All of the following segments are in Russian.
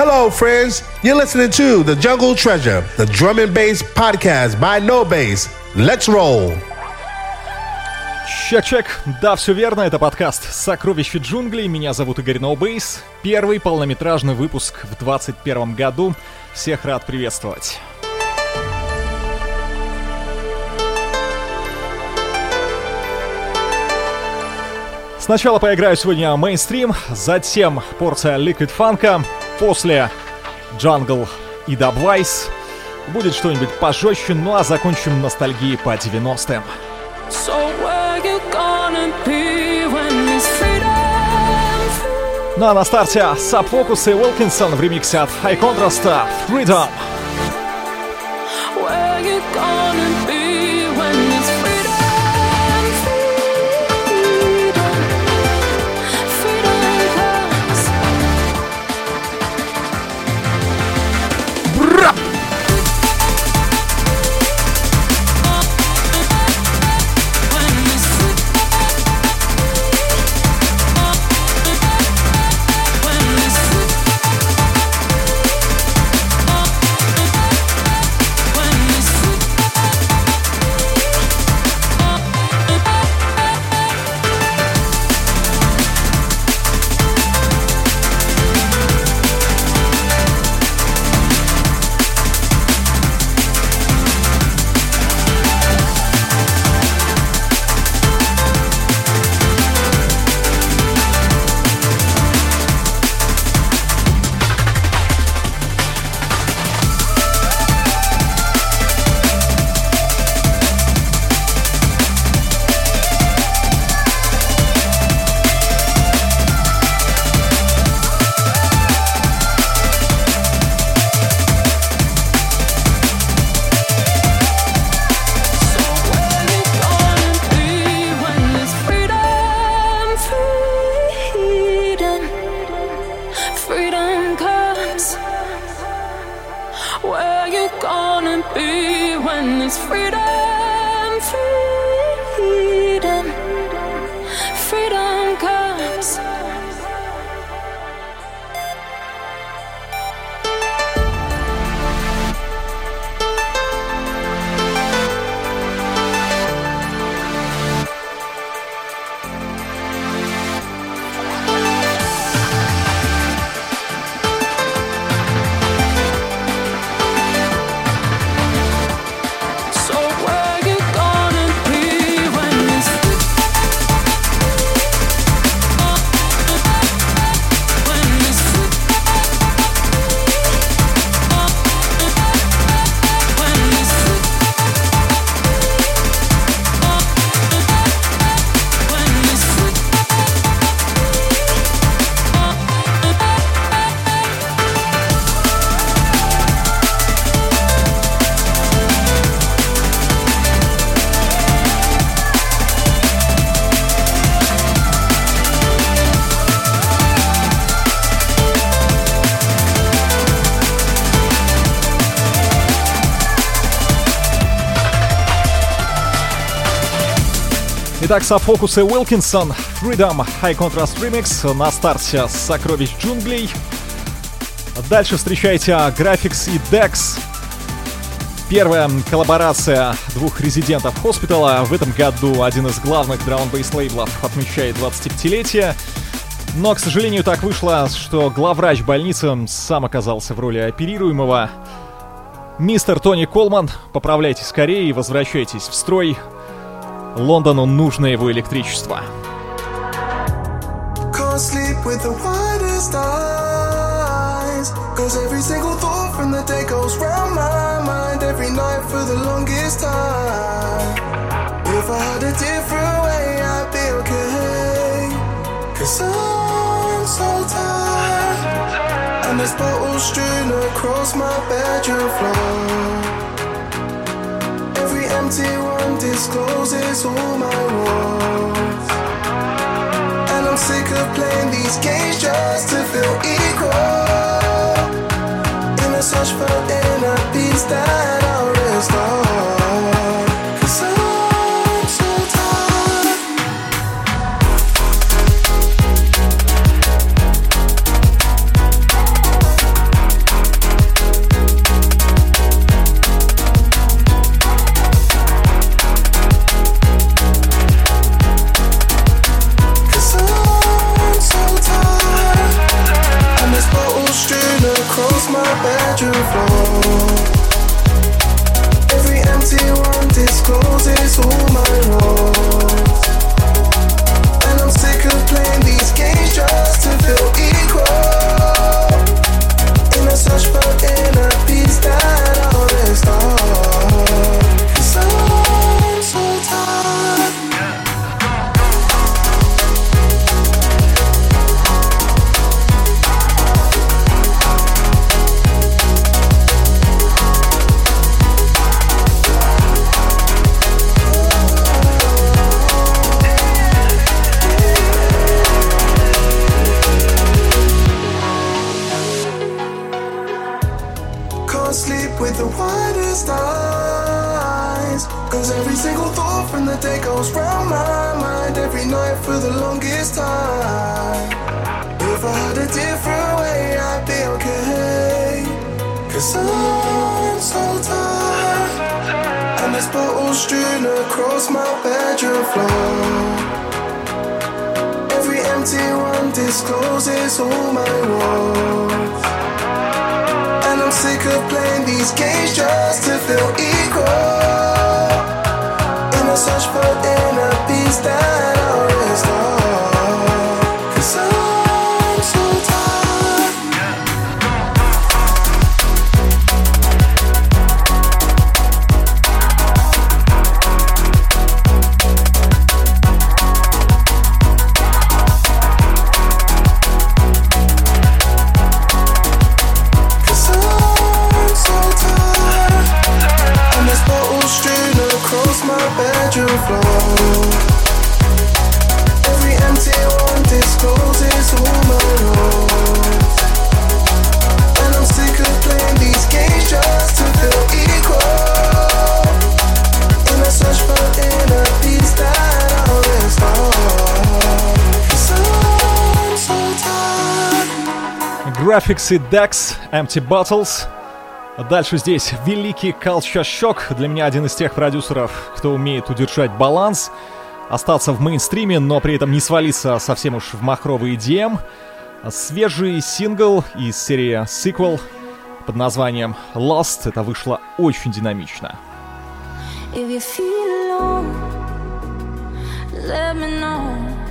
Hello, friends. You're listening to The Jungle Treasure, the drum and bass podcast by No Bass. Let's roll. Чек-чек. Да, все верно, это подкаст «Сокровища джунглей». Меня зовут Игорь Ноубейс. Первый полнометражный выпуск в 2021 году. Всех рад приветствовать. Сначала поиграю сегодня мейнстрим, затем порция Liquid фанка, после Jungle и Dubwise. Будет что-нибудь пожестче, ну а закончим ностальгией по 90-м. Ну а на старте Subfocus и Wilkinson в ремиксе от High Contrast Freedom. Итак, Софокус и Уилкинсон, Freedom High Contrast Remix на старте «Сокровищ джунглей». Дальше встречайте Graphics и Dex. Первая коллаборация двух резидентов Хоспитала. В этом году один из главных драм-бейс лейблов отмечает 25-летие. Но, к сожалению, так вышло, что главврач больницы сам оказался в роли оперируемого. Мистер Тони Колман, поправляйтесь скорее и возвращайтесь в строй. Лондону нужно его электричество. Cause every single thought from the day goes round my mind every night for the longest time. If I had a different way, I'd be okay. Cause I'm so tired. And there's bottles strewn across my bedroom floor empty one discloses all my wounds. And I'm sick of playing these games just to feel equal. In a search for inner peace that bottles strewn across my bedroom floor. Every empty one discloses all my wounds. And I'm sick of playing these games just to feel equal. In a search for Graphics и Dex, Empty Bottles. Дальше здесь великий Culture Shock. Для меня один из тех продюсеров, кто умеет удержать баланс, остаться в мейнстриме, но при этом не свалиться совсем уж в махровый EDM. Свежий сингл из серии Sequel под названием Lost. Это вышло очень динамично. If you feel alone, let me know.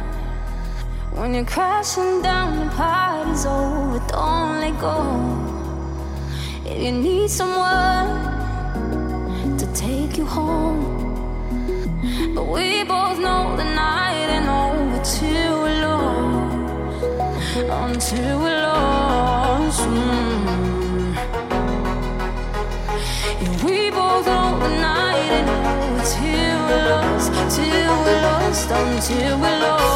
When you're crashing down, the party's over, don't let go. If you need someone to take you home, but we both know the night ain't over we're lost, until we're lost. Mm. We both know the night ain't over we're lost, we're lost, until we're lost.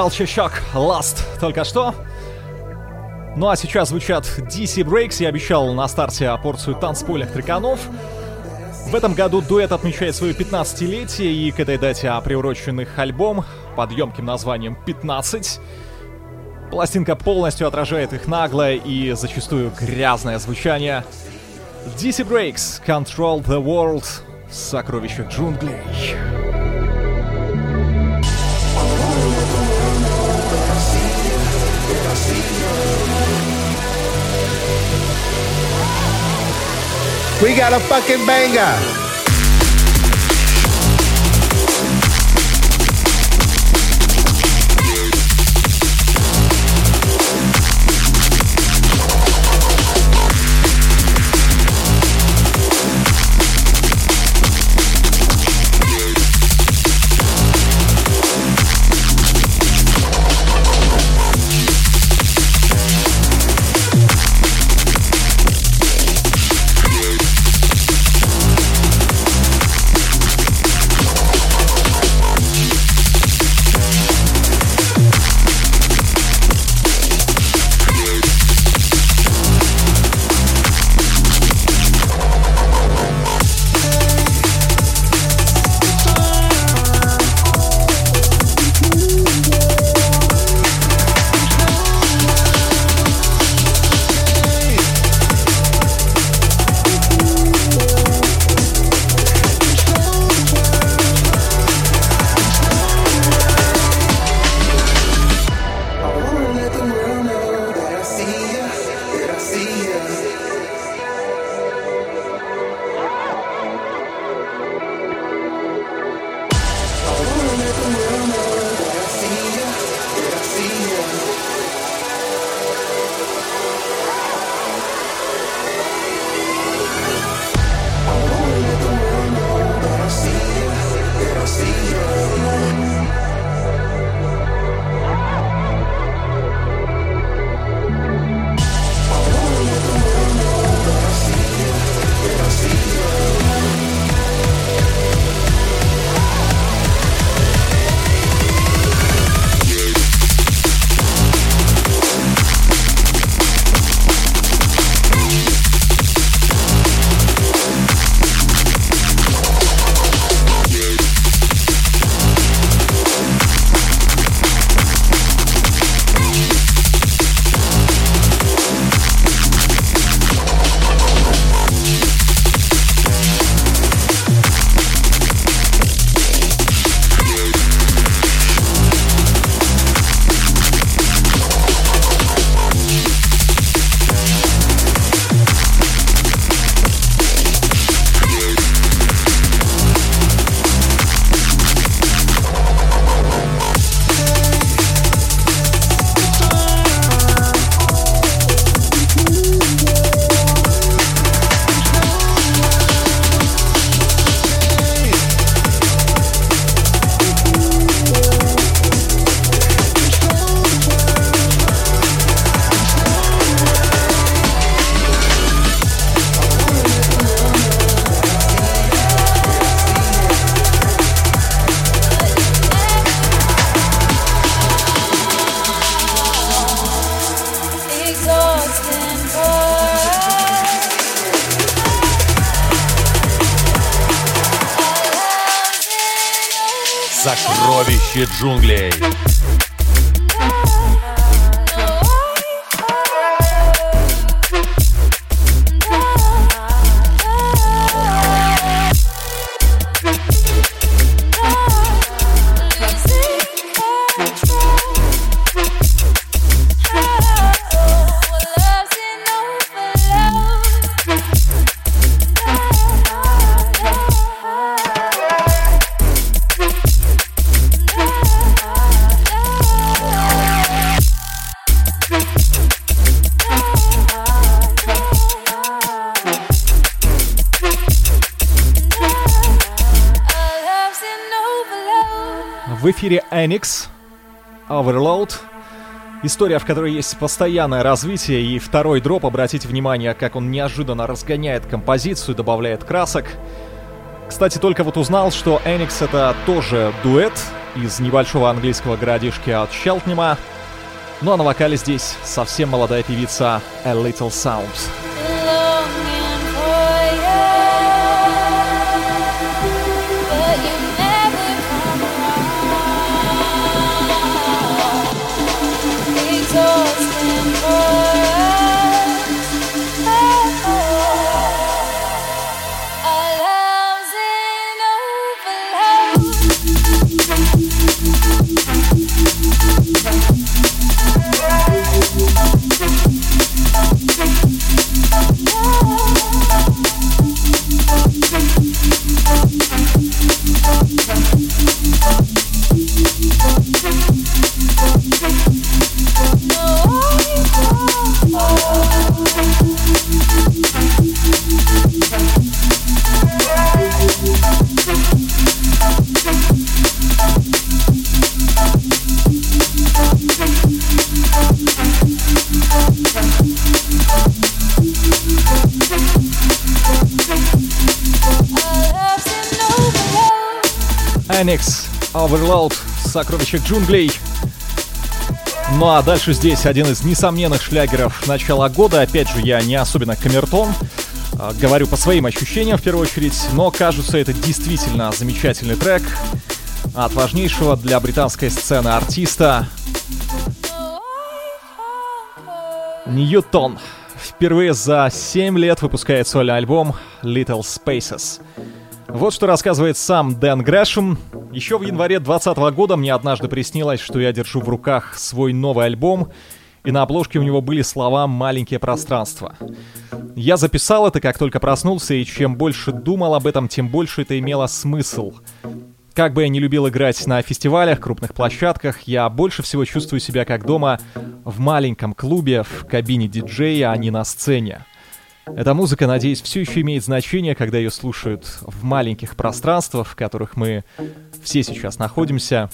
Culture Shock Last только что. Ну а сейчас звучат DC Breaks. Я обещал на старте порцию танцпольных треканов. В этом году дуэт отмечает свое 15-летие, и к этой дате приурочен альбом под емким названием «15». Пластинка полностью отражает их наглое и зачастую грязное звучание. DC Breaks Control the World Сокровища джунглей. We got a fucking banger. Сокровище джунглей. Эфире Enix, Overload. История, в которой есть постоянное развитие, и второй дроп, обратите внимание, как он неожиданно разгоняет композицию, добавляет красок. Кстати, только вот узнал, что Enix это тоже дуэт из небольшого английского городишки от Челтнима. Ну а на вокале здесь совсем молодая певица A Little Sound. Annex Overload Сокровища джунглей. Ну а дальше здесь один из несомненных шлягеров начала года. Опять же, я не особенно камертон. а, Говорю по своим ощущениям в первую очередь, но кажется, это действительно замечательный трек от важнейшего для британской сцены артиста Ньютон. Впервые за 7 лет выпускает сольный альбом Little Spaces. Вот что рассказывает сам Дэн Грэшем. Еще в январе 2020 года мне однажды приснилось, что я держу в руках свой новый альбом, и на обложке у него были слова «маленькие пространства». Я записал это, как только проснулся, и чем больше думал об этом, тем больше это имело смысл. Как бы я не любил играть на фестивалях, крупных площадках, я больше всего чувствую себя как дома в маленьком клубе, в кабине диджея, а не на сцене. Эта музыка, надеюсь, все еще имеет значение, когда ее слушают в маленьких пространствах, в которых мы все сейчас находимся.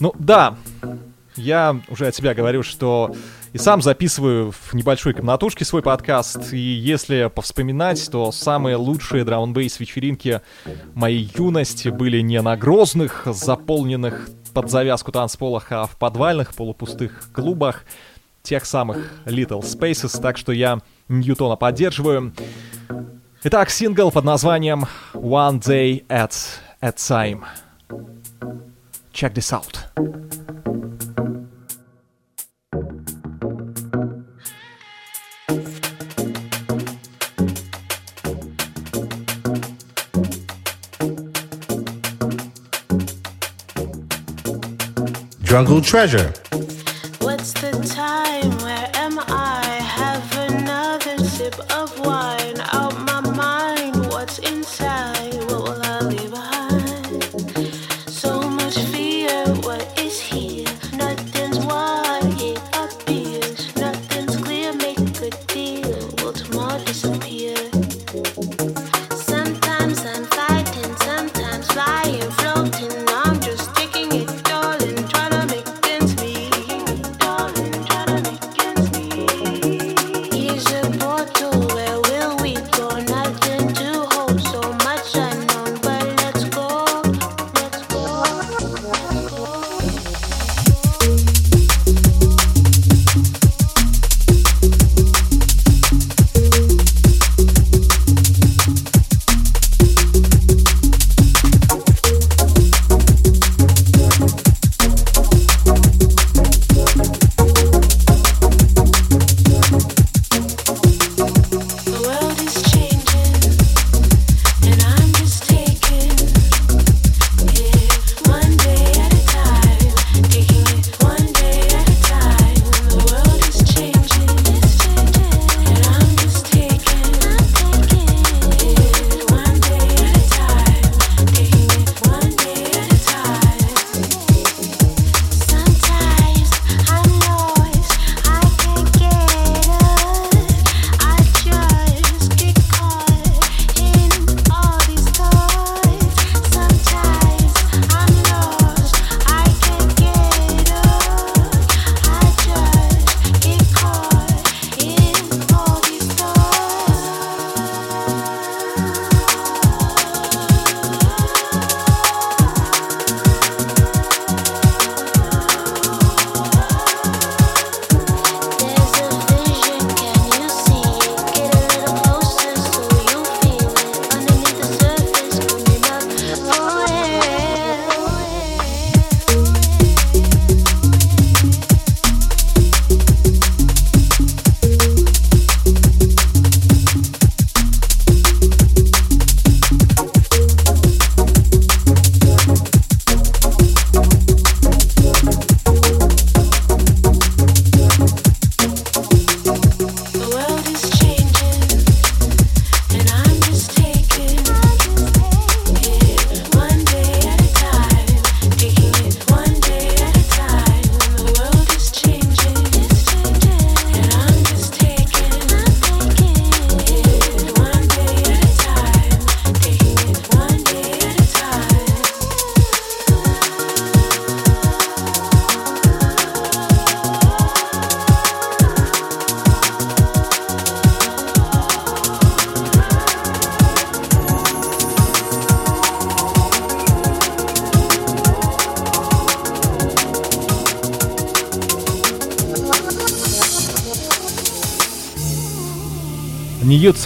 Ну да, я уже от себя говорю, что и сам записываю в небольшой комнатушке свой подкаст, и если повспоминать, то самые лучшие драм бейс вечеринки моей юности были не на грозных, заполненных под завязку танцполах, а в подвальных полупустых клубах, тех самых Little Spaces, так что я Ньютона поддерживаю. Итак, сингл под названием One Day at a Time. Check this out. Jungle Treasure.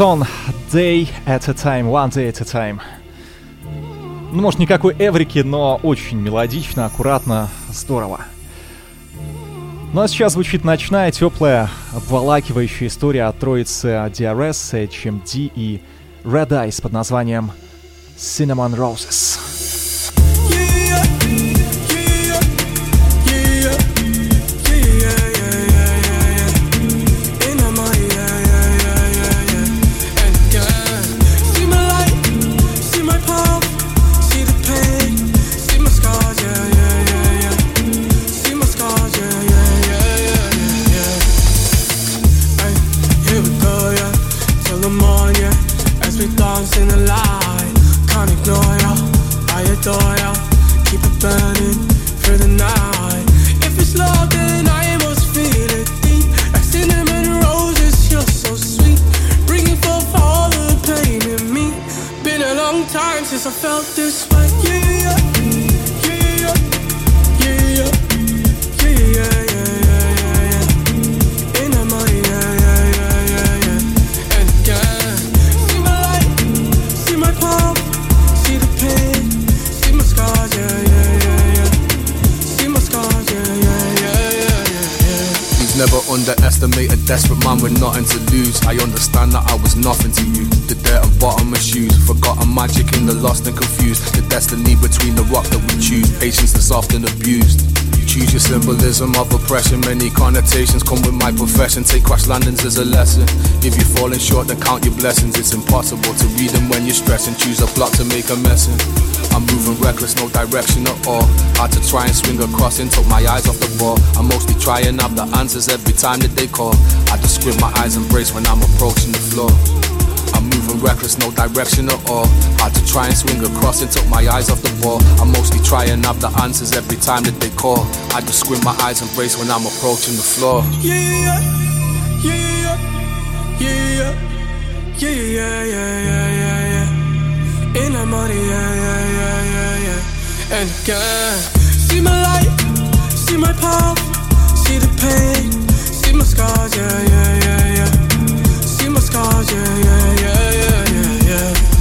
Ньютон Day at a Time, One Day at a Time. Ну, может, никакой эврики, но очень мелодично, аккуратно, здорово. Ну а сейчас звучит ночная, теплая, обволакивающая история от троицы DRS, HMD и Red Eyes под nazywaniem Cinnamon Roses. Symbolism of oppression. Many connotations come with my profession. Take crash landings as a lesson. If you're falling short, then count your blessings. It's impossible to read them when you're stressing. Choose a plot to make a mess in. I'm moving reckless, no direction at all. Hard to try and swing across and took my eyes off the ball. I'm mostly trying out the answers every time that they call. I just squint my eyes and brace when I'm approaching the floor. Reckless, no direction at all. Hard to try and swing across and took my eyes off the ball. I'm mostly trying out the answers every time that they call. I just squint my eyes and brace when I'm approaching the floor. Yeah, yeah, yeah, yeah, yeah, yeah, yeah, yeah, yeah, yeah. In the money, yeah, yeah, yeah, yeah, yeah. And again, see my light, see my path, see the pain, see my scars, yeah, yeah, yeah, yeah scars, yeah, yeah, yeah, yeah, yeah, yeah.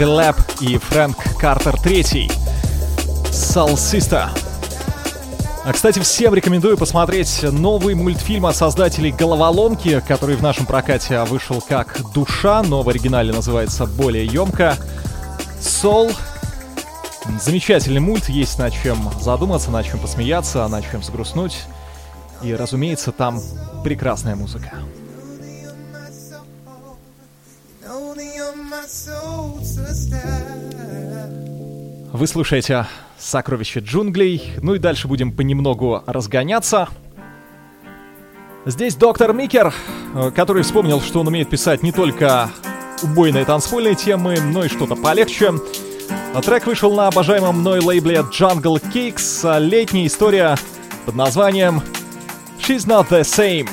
Ави Лэб и Фрэнк Картер III. Sister. А, кстати, всем рекомендую посмотреть новый мультфильм от создателей «Головоломки», который в нашем прокате вышел как «Душа», но в оригинале называется более емко. «Soul». Замечательный мульт, есть над чем задуматься, над чем посмеяться, над чем сгрустнуть. И, разумеется, там прекрасная музыка. Вы слушаете «Сокровища джунглей». Ну и дальше будем понемногу разгоняться. Здесь доктор Микер, который вспомнил, что он умеет писать не только убойные танцпольные темы, но и что-то полегче. Трек вышел на обожаемом мной лейбле Jungle Cakes. Летняя история под названием «She's Not The Same».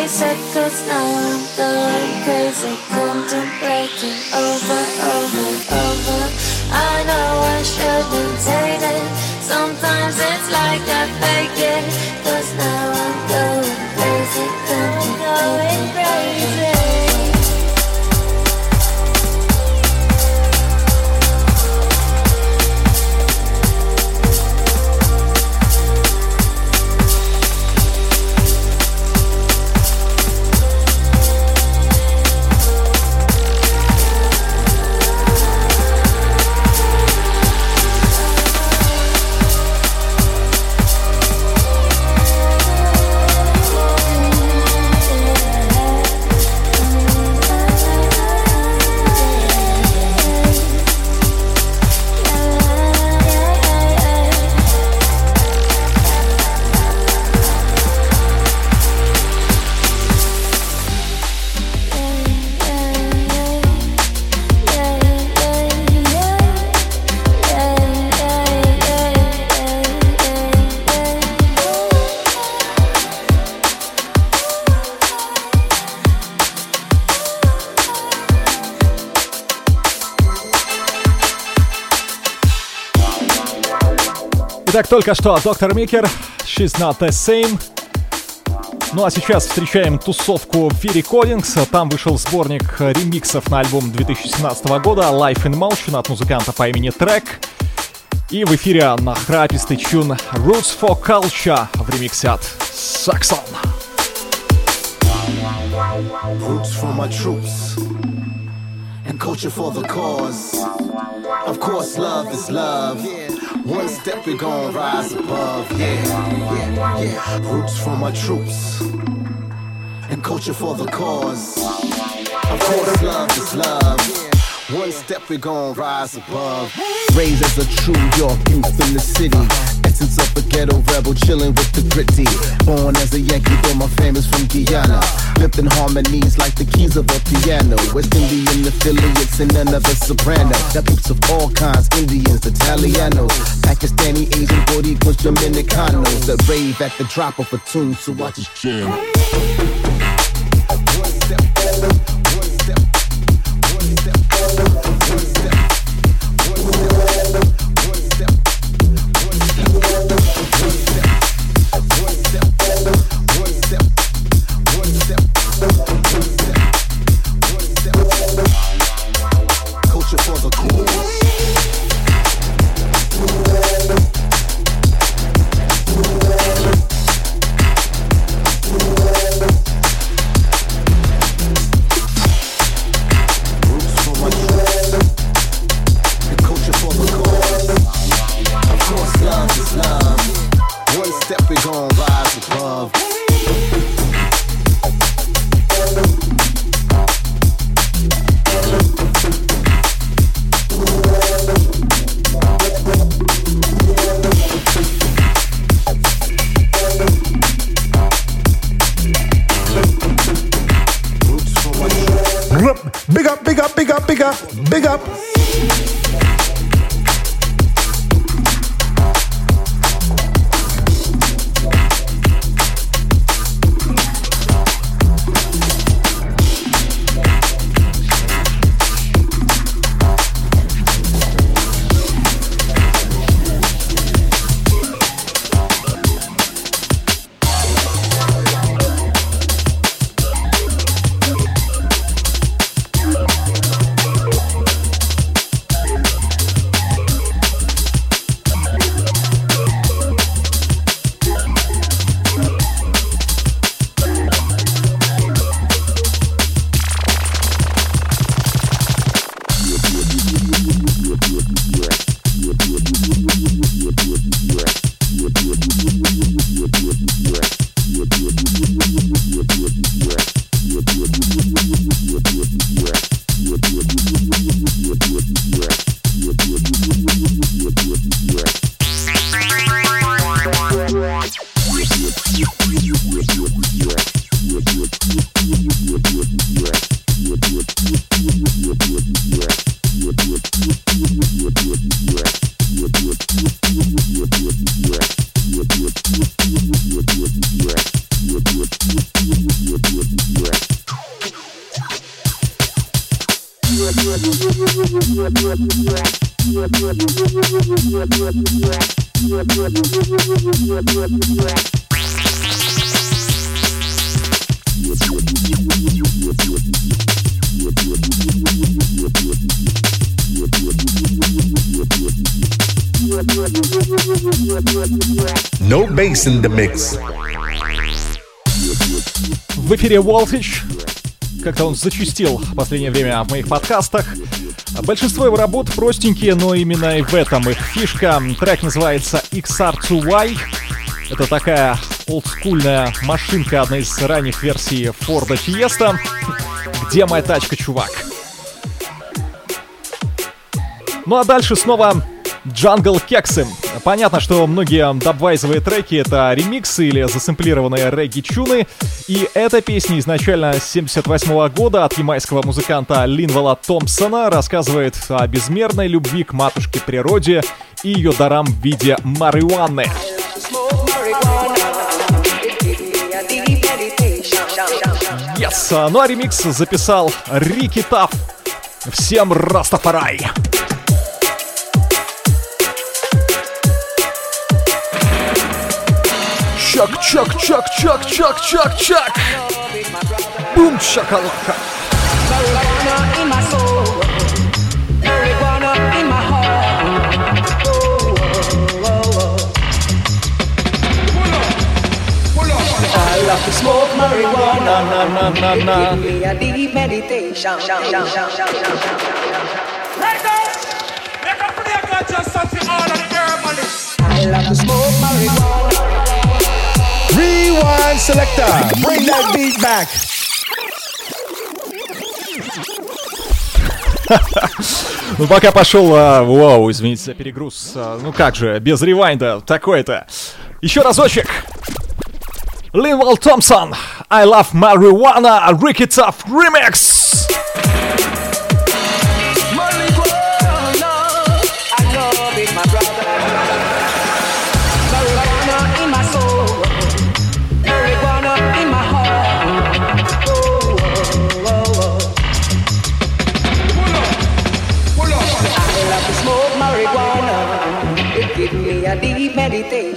bicycles, now I'm going crazy, contemplating over, over, over. I know I shouldn't take it. Sometimes it's like I fake it, cause now Итак, только что Доктор Микер, She's Not The Same. Ну а сейчас встречаем тусовку V Recordings. Там вышел сборник ремиксов на альбом 2017 года Life in Motion от музыканта по имени Трек. И в эфире нахрапистый чун Roots for Culture в ремиксе от Saxon. Roots for my troops and culture for the cause. Of course, love is love. One step we gon' rise above, yeah, yeah, yeah. Roots for my troops, and culture for the cause. Of course, love is love. One step we gon' rise above. Raised as a true York youth in the city. Essence of a ghetto rebel, chilling with the gritty. Born as a Yankee, though my family's from Guyana. Lifting harmonies like the keys of a piano. West Indian affiliates and another soprano. Got peeps of all kinds, Indians, Italianos, Pakistani, Asian, Boricuas, Dominicanos. That rave at the drop of a tune, so watch us jam. Эфире Волтич. Как-то он зачастил в последнее время в моих подкастах. Большинство его работ простенькие, но именно и в этом их фишка. Трек называется XR2Y. Это такая олдскульная машинка, одна из ранних версий Форда Fiesta. Где моя тачка, чувак? Ну а дальше снова Джангл Кексы. Понятно, что многие дабвайзовые треки — это ремиксы или засэмплированные регги-чуны, и эта песня изначально с 78 года от ямайского музыканта Линвала Томпсона рассказывает о безмерной любви к матушке природе и ее дарам в виде марихуаны. Yes. Ну а ремикс записал Рики Тафф. Всем Растафарай! chuck, chuck, chuck, chuck, chuck, chuck, chuck. Boom, shakalaka. Marijuana in my soul. Marijuana in my heart. I love to smoke marijuana, na na na na. A deep meditation. Right now, make a prayer, God, just something all of the herbalists. I love to smoke marijuana. Rewind selector. Bring that beat back. Ну, пока пошел... а, Вау, извините за перегруз. А, Ну как же, без ревайнда, такой-то. Еще разочек. Линвал Томпсон, I Love Marijuana, Ricky Tough Remix.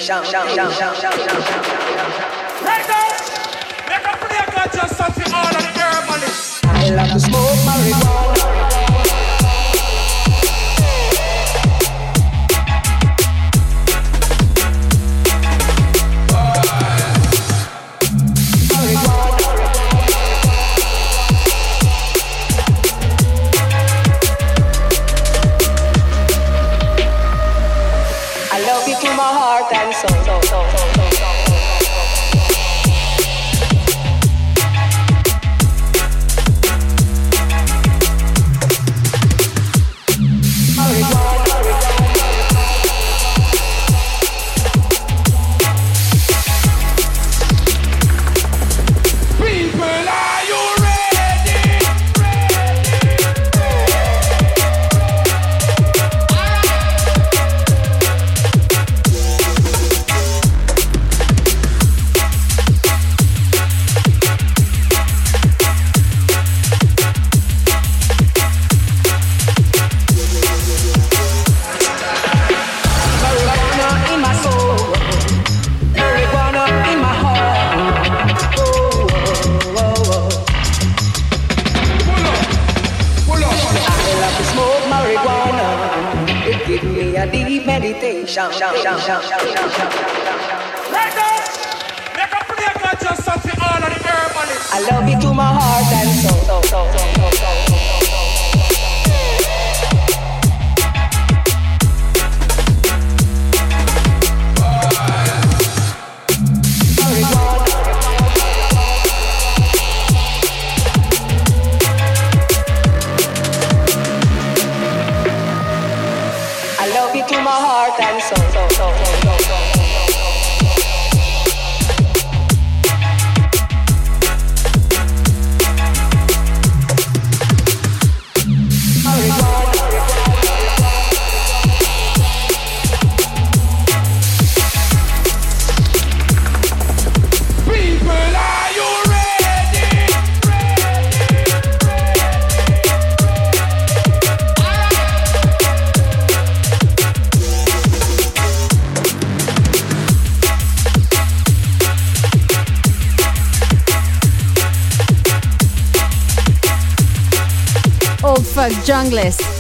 shout, shout, shout, shout, shout, shout, shout, shout. Let us, let us play a God just something all of the ceremonies. I love the smoke.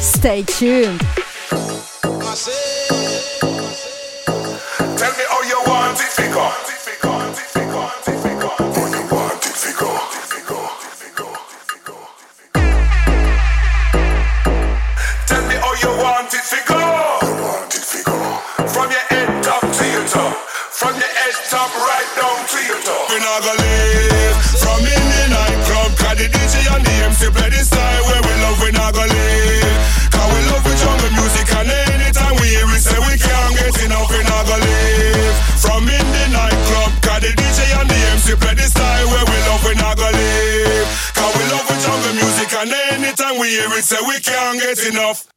Stay tuned. From your head top right down to your toe. We're not gonna live. DJ and the MC play the style where we love. We not gonna leave. Cause we love with jungle music and anytime we hear it, say we can't get enough. We not gonna leave from in the nightclub. Cause the DJ and the MC play the style where we love. We not gonna leave. Cause we love with jungle music and anytime we hear it, say we can't get enough.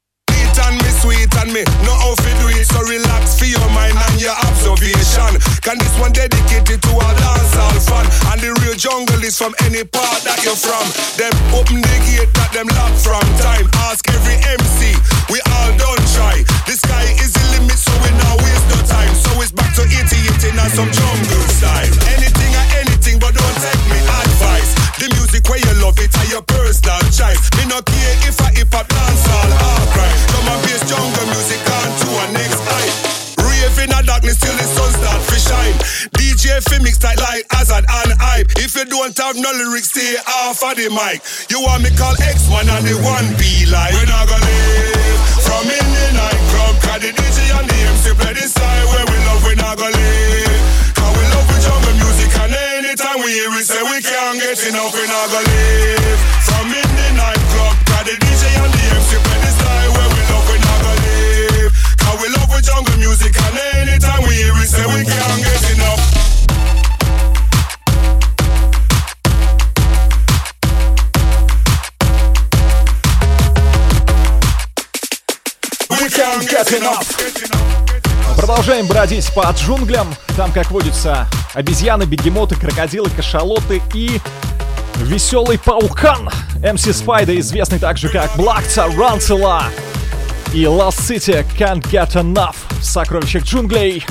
And me sweet and me know how to do it So relax for your mind and your observation. Can this one dedicated to all dancehall fan? And the real jungle is from any part that you're from. Them open the gate that them lock from time. Ask every MC, we all don't try. The sky is the limit so we now waste no time. So it's back to 88 and some jungle style. Anything or anything but don't take me advice. The music where you love it and your personal choice Me no care if I hip hop dancehall or Drum and music on to a next height Rave in the darkness till the sun start to shine DJ fi mix tight like hazard and hype. If you don't have no lyrics, stay off of the mic. You want me call X1 and the one be like. We're not gonna live from in the nightclub. Cause the DJ and the MC play the style where we love, We're not gonna live. Cause we love with jungle music and anytime we hear it, say we can't get enough, We're not gonna live. From in the nightclub, cause the DJ and the MC play the jungle music and anytime we hear it, say we can't get enough. Продолжаем бродить по джунглям. Там, как водятся, обезьяны, бегемоты, крокодилы, кашалоты и веселый паукан. MC Spider, известный также как Black Tarantula. И Lost City Can't Get Enough в сокровищах джунглей.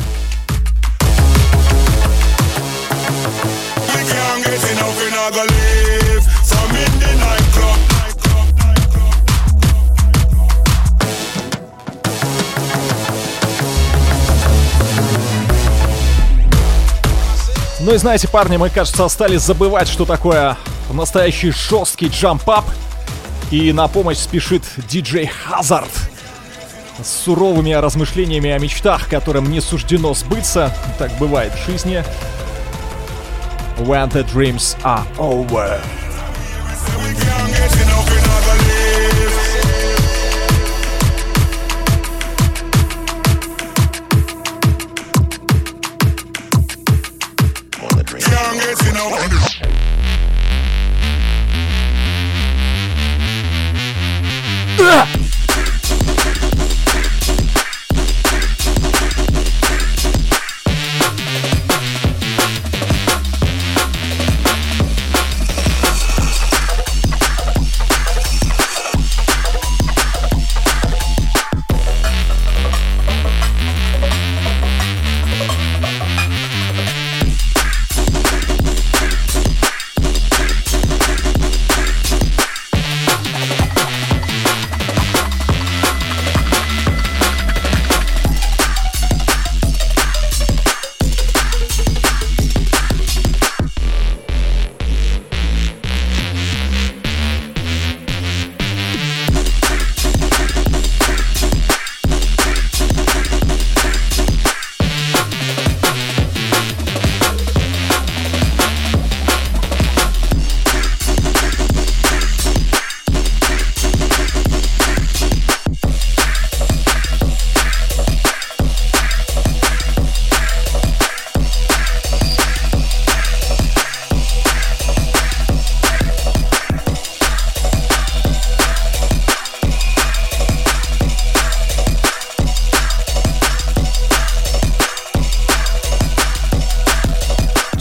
Ну и знаете, парни, мы, кажется, остались забывать, что такое настоящий жесткий джамп-ап. И на помощь спешит диджей Хазард с суровыми размышлениями о мечтах, которым не суждено сбыться. Так бывает в жизни. When the dreams are over.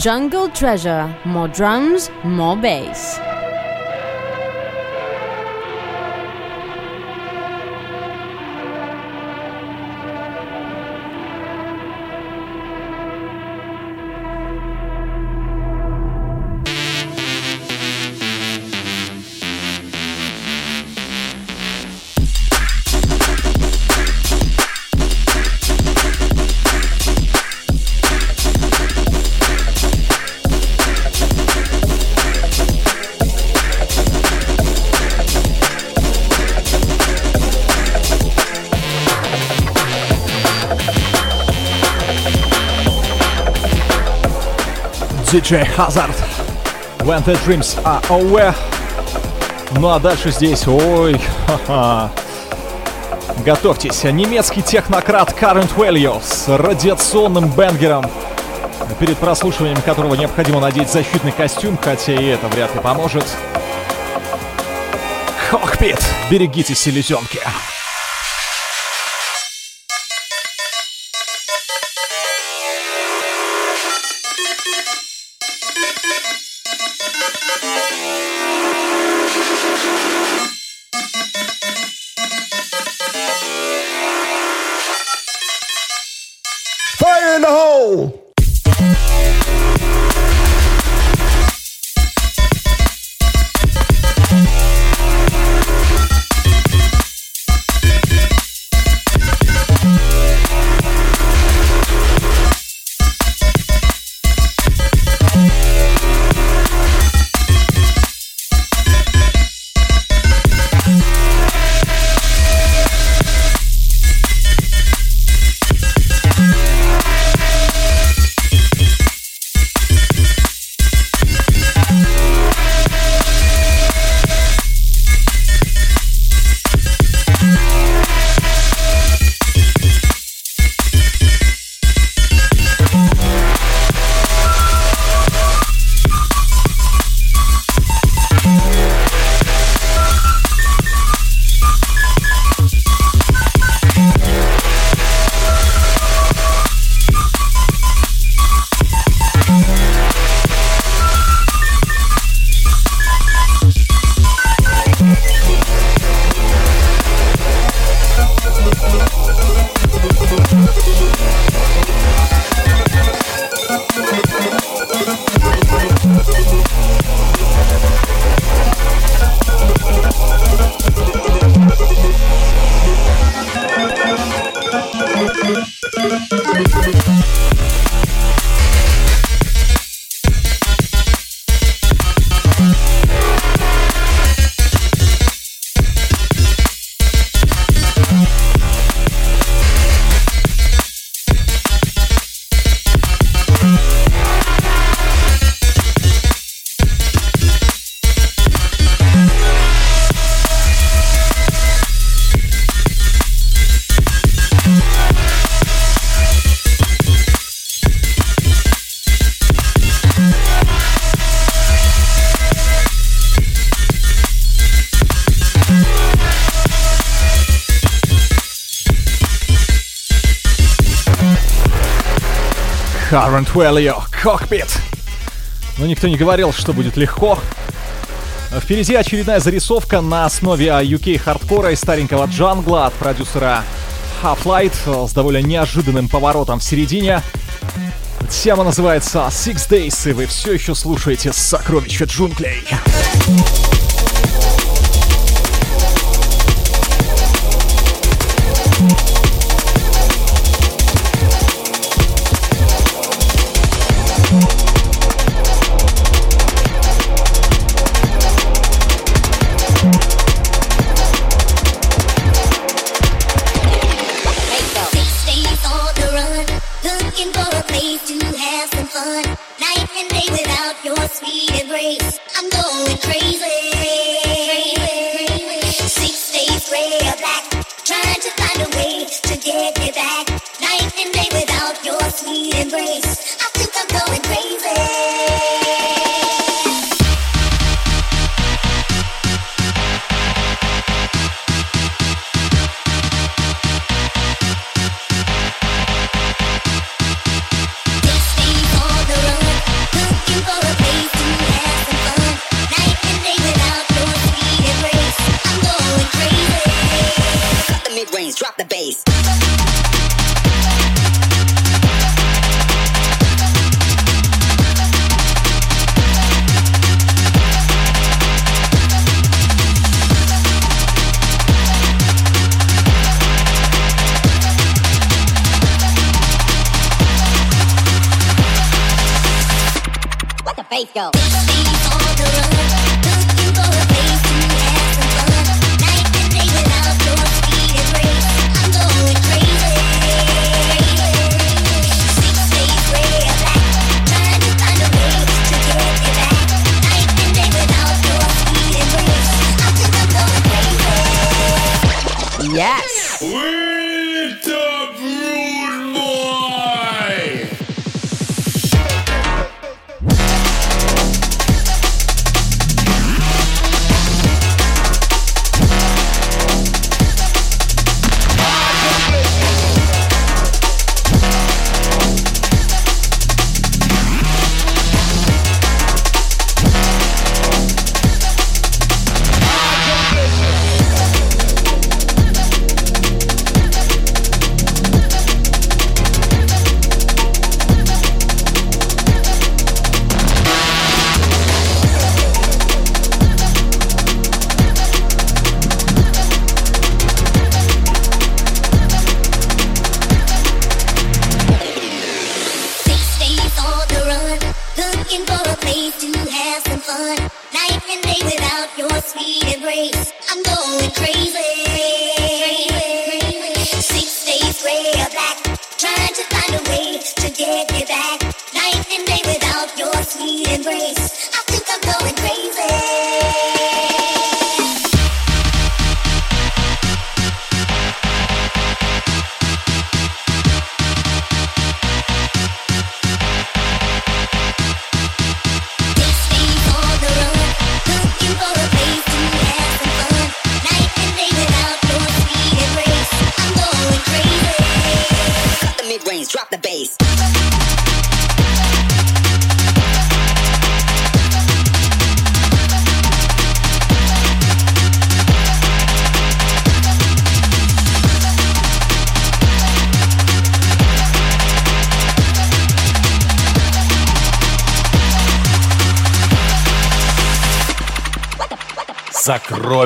Jungle Treasure. More drums, more bass. DJ Hazard. When the dreams are over. Ну а дальше здесь, ой, ха-ха. Готовьтесь, немецкий технократ Current Value с радиационным бенгером, перед прослушиванием которого необходимо надеть защитный костюм, хотя и это вряд ли поможет. Кокпит, берегите селезенки. Palio Cockpit. Но никто не говорил, что будет легко. Впереди очередная зарисовка на основе UK хардкора и старенького джангла от продюсера Half-Light с довольно неожиданным поворотом в середине. Тема называется Six Days, и вы все еще слушаете «Сокровища джунглей».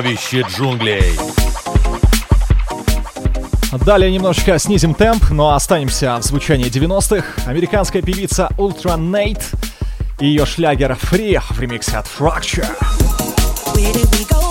Чудовище джунглей. Далее немножечко снизим темп, но останемся в звучании 90-х. Американская певица Ultra Nate и ее шлягер Free в ремиксе от Fracture. Where did we go?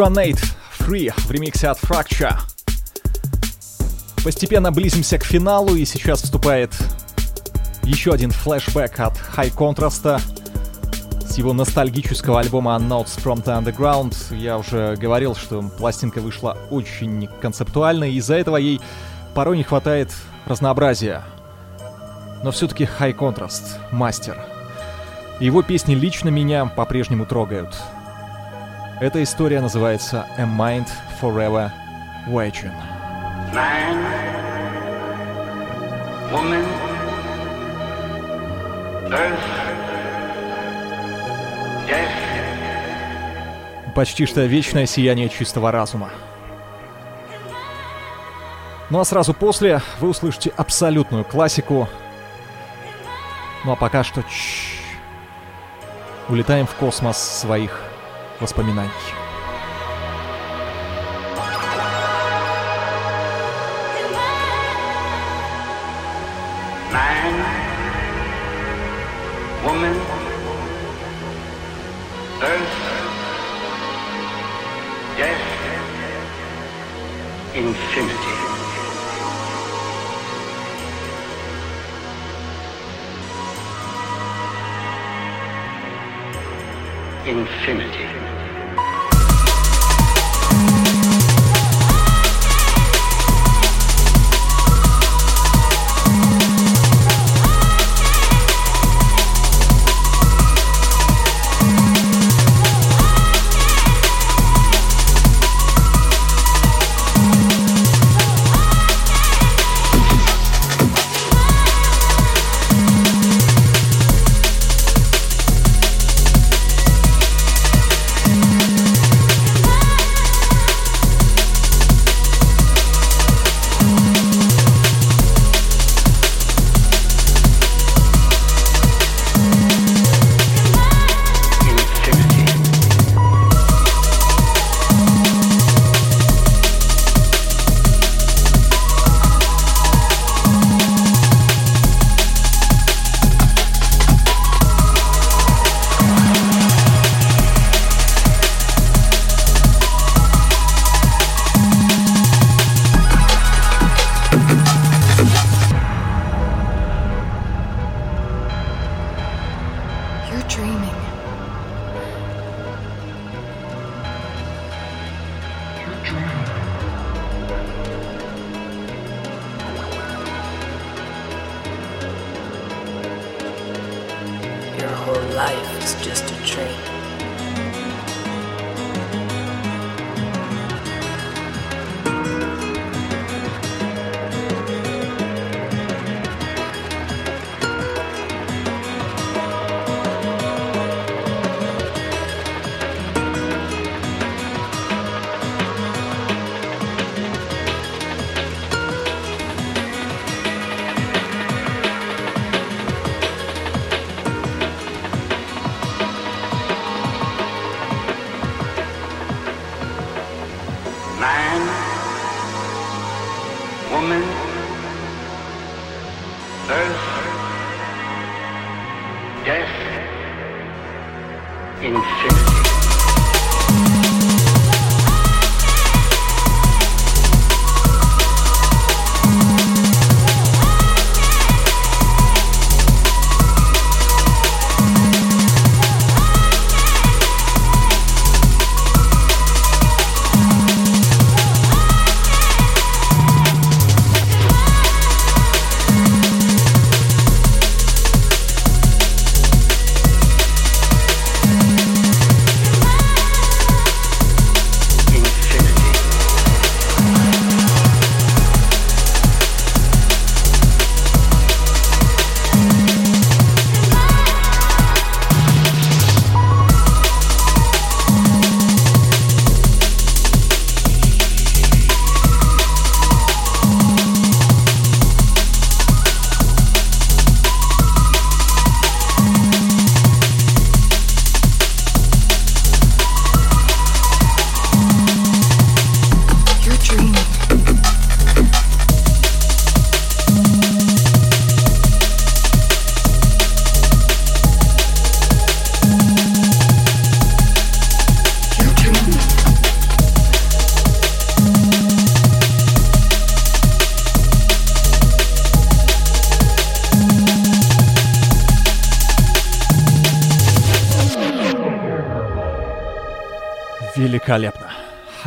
Ultranate Free в ремиксе от Fracture. Постепенно близимся к финалу, и сейчас вступает еще один флешбэк от High Contrast с его ностальгического альбома Notes from the Underground. Я уже говорил, что пластинка вышла очень концептуальной, и из-за этого ей порой не хватает разнообразия. Но все-таки High Contrast — мастер. Его песни лично меня по-прежнему трогают. Эта история называется A Mind Forever Waging. Man, woman, earth, death, Почти что вечное сияние чистого разума. Ну а сразу после вы услышите абсолютную классику. Ну а пока что улетаем в космос своих воспоминаний. man, woman, earth, death, infinity. Infinity.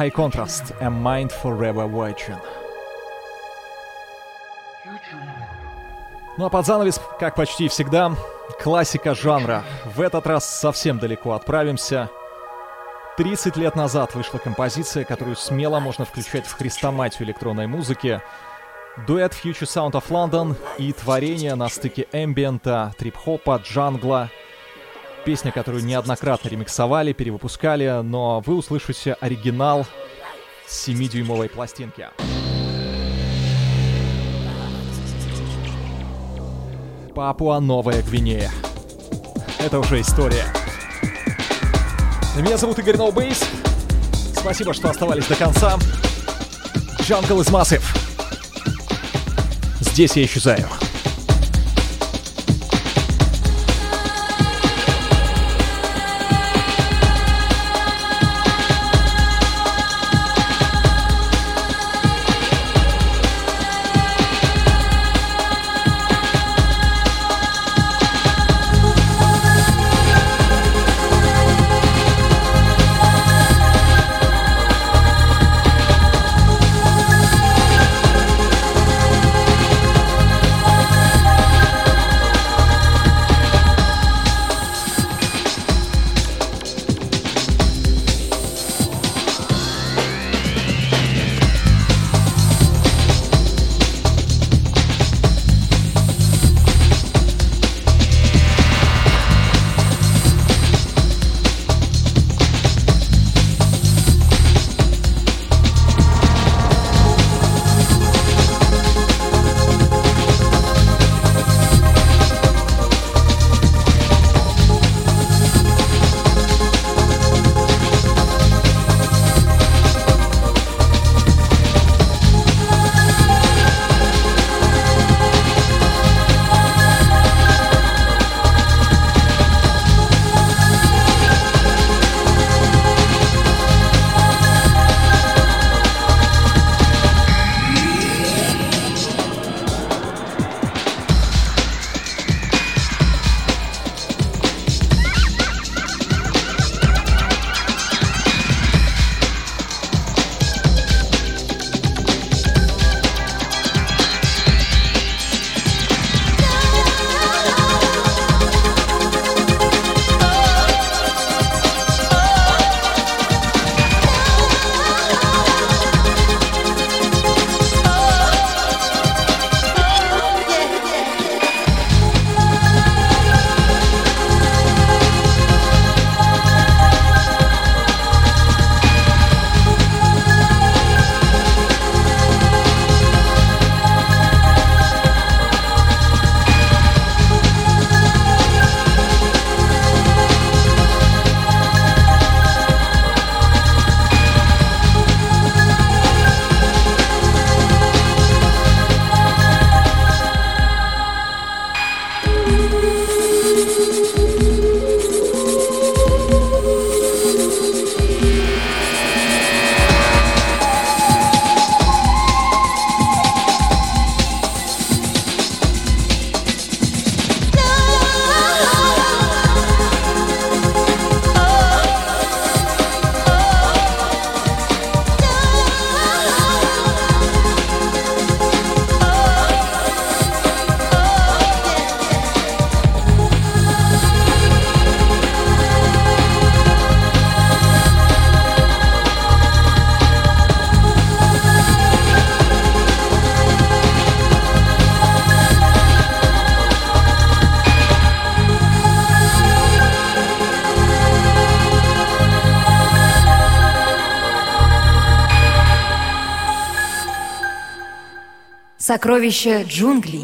High Contrast, A Mind Forever Watching. Ну а под занавес, как почти всегда, классика жанра. В этот раз совсем далеко отправимся. 30 лет назад вышла композиция, которую смело можно включать в хрестоматию электронной музыки. Дуэт Future Sound of London и творение на стыке эмбиента, трип-хопа, джангла. Песня, которую неоднократно ремиксовали, перевыпускали, но вы услышите оригинал с 7-дюймовой пластинки. Папуа Новая Гвинея. Это уже история. Меня зовут Игорь Ноубейс. Спасибо, что оставались до конца. Jungle is Massive. Здесь я исчезаю. Сокровища джунглей.